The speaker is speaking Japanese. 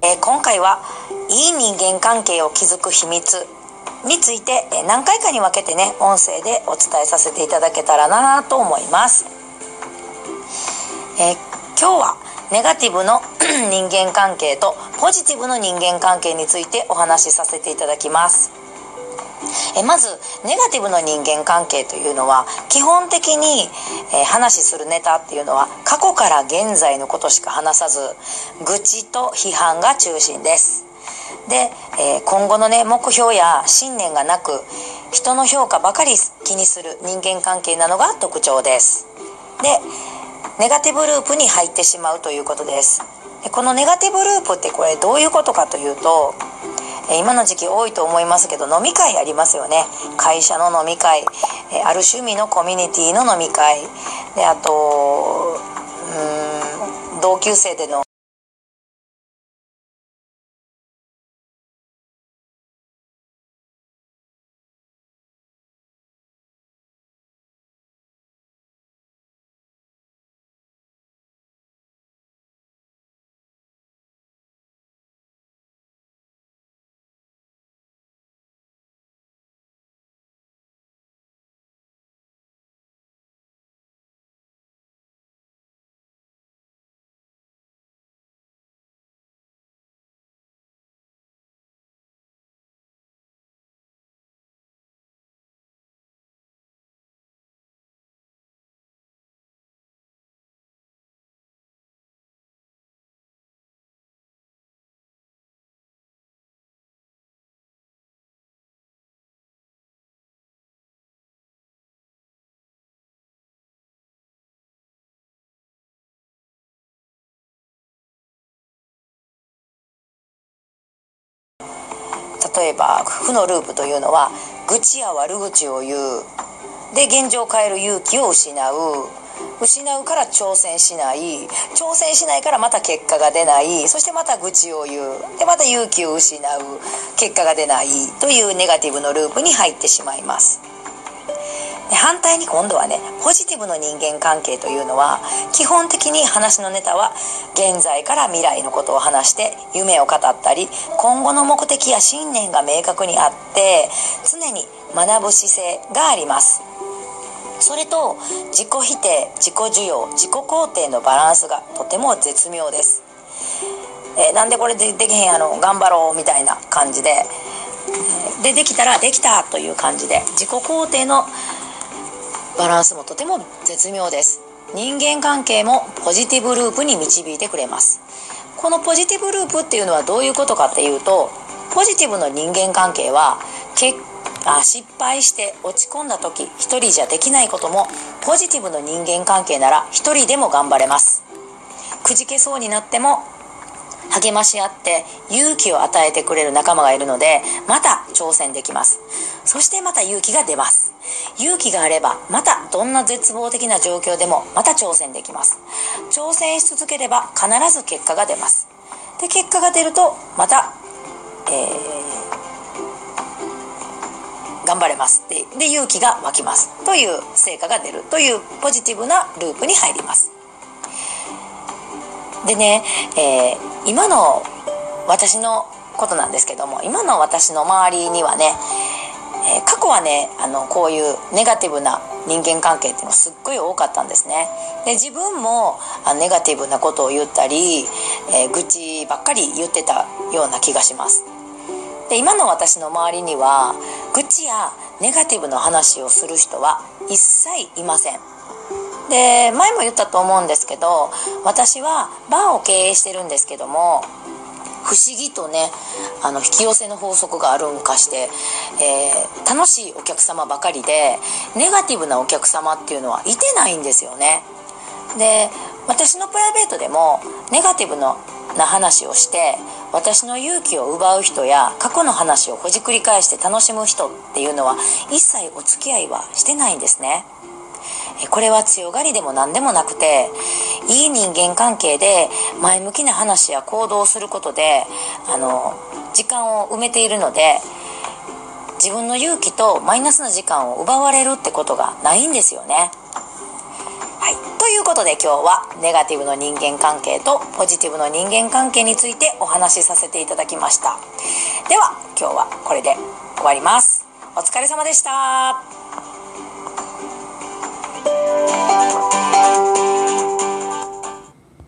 えー、今回はいい人間関係を築く秘密。について、え何回かに分けてね音声でお伝えさせていただけたらなと思います、えー、今日はネガティブの 人間関係とポジティブの人間関係についてお話しさせていただきます。えまずネガティブの人間関係というのは基本的に、え話するネタっていうのは過去から現在のことしか話さず愚痴と批判が中心です。で、え今後のね目標や信念がなく人の評価ばかり気にする人間関係なのが特徴です。でネガティブループに入ってしまうということです。でこのネガティブループってこれどういうことかというと今の時期多いと思いますけど飲み会ありますよね。会社の飲み会。ある趣味のコミュニティの飲み会。であとうん同級生での例えば負のループというのは愚痴や悪口を言う。で現状を変える勇気を失う。失うから挑戦しない。挑戦しないからまた結果が出ない。そしてまた愚痴を言う。でまた勇気を失う。結果が出ない。というネガティブのループに入ってしまいます。で反対に今度はねポジティブの人間関係というのは基本的に話のネタは現在から未来のことを話して夢を語ったり今後の目的や信念が明確にあって常に学ぶ姿勢があります。それと自己否定自己需要自己肯定のバランスがとても絶妙です、えー、なんでこれでできへんやろ頑張ろうみたいな感じででできたらできたという感じで自己肯定のバランスもとても絶妙です。人間関係もポジティブループに導いてくれます。このポジティブループっていうのはどういうことかっていうとポジティブの人間関係は結あ失敗して落ち込んだ時一人じゃできないこともポジティブの人間関係なら一人でも頑張れます。くじけそうになっても励まし合って勇気を与えてくれる仲間がいるのでまた挑戦できます。そしてまた勇気が出ます。勇気があればまたどんな絶望的な状況でもまた挑戦できます。挑戦し続ければ必ず結果が出ます。で結果が出るとまた、えー、頑張れます。でで勇気が湧きます。という成果が出る。というポジティブなループに入ります。でね、えー、今の私のことなんですけども今の私の周りにはねえー、過去はねあのこういうネガティブな人間関係っていうのすっごい多かったんですね。で自分もあネガティブなことを言ったり、えー、愚痴ばっかり言ってたような気がします。で今の私の周りには愚痴やネガティブな話をする人は一切いません。で前も言ったと思うんですけど私はバーを経営してるんですけども不思議とねあの引き寄せの法則があるんかして、えー、楽しいお客様ばかりでネガティブなお客様っていうのはいてないんですよね。で私のプライベートでもネガティブのな話をして私の勇気を奪う人や過去の話をほじくり返して楽しむ人っていうのは一切お付き合いはしてないんですね。これは強がりでも何でもなくていい人間関係で前向きな話や行動をすることであの時間を埋めているので自分の勇気とマイナスな時間を奪われるってことがないんですよね。はい、ということで今日はネガティブの人間関係とポジティブの人間関係についてお話しさせていただきました。では今日はこれで終わります。お疲れ様でした。Lord.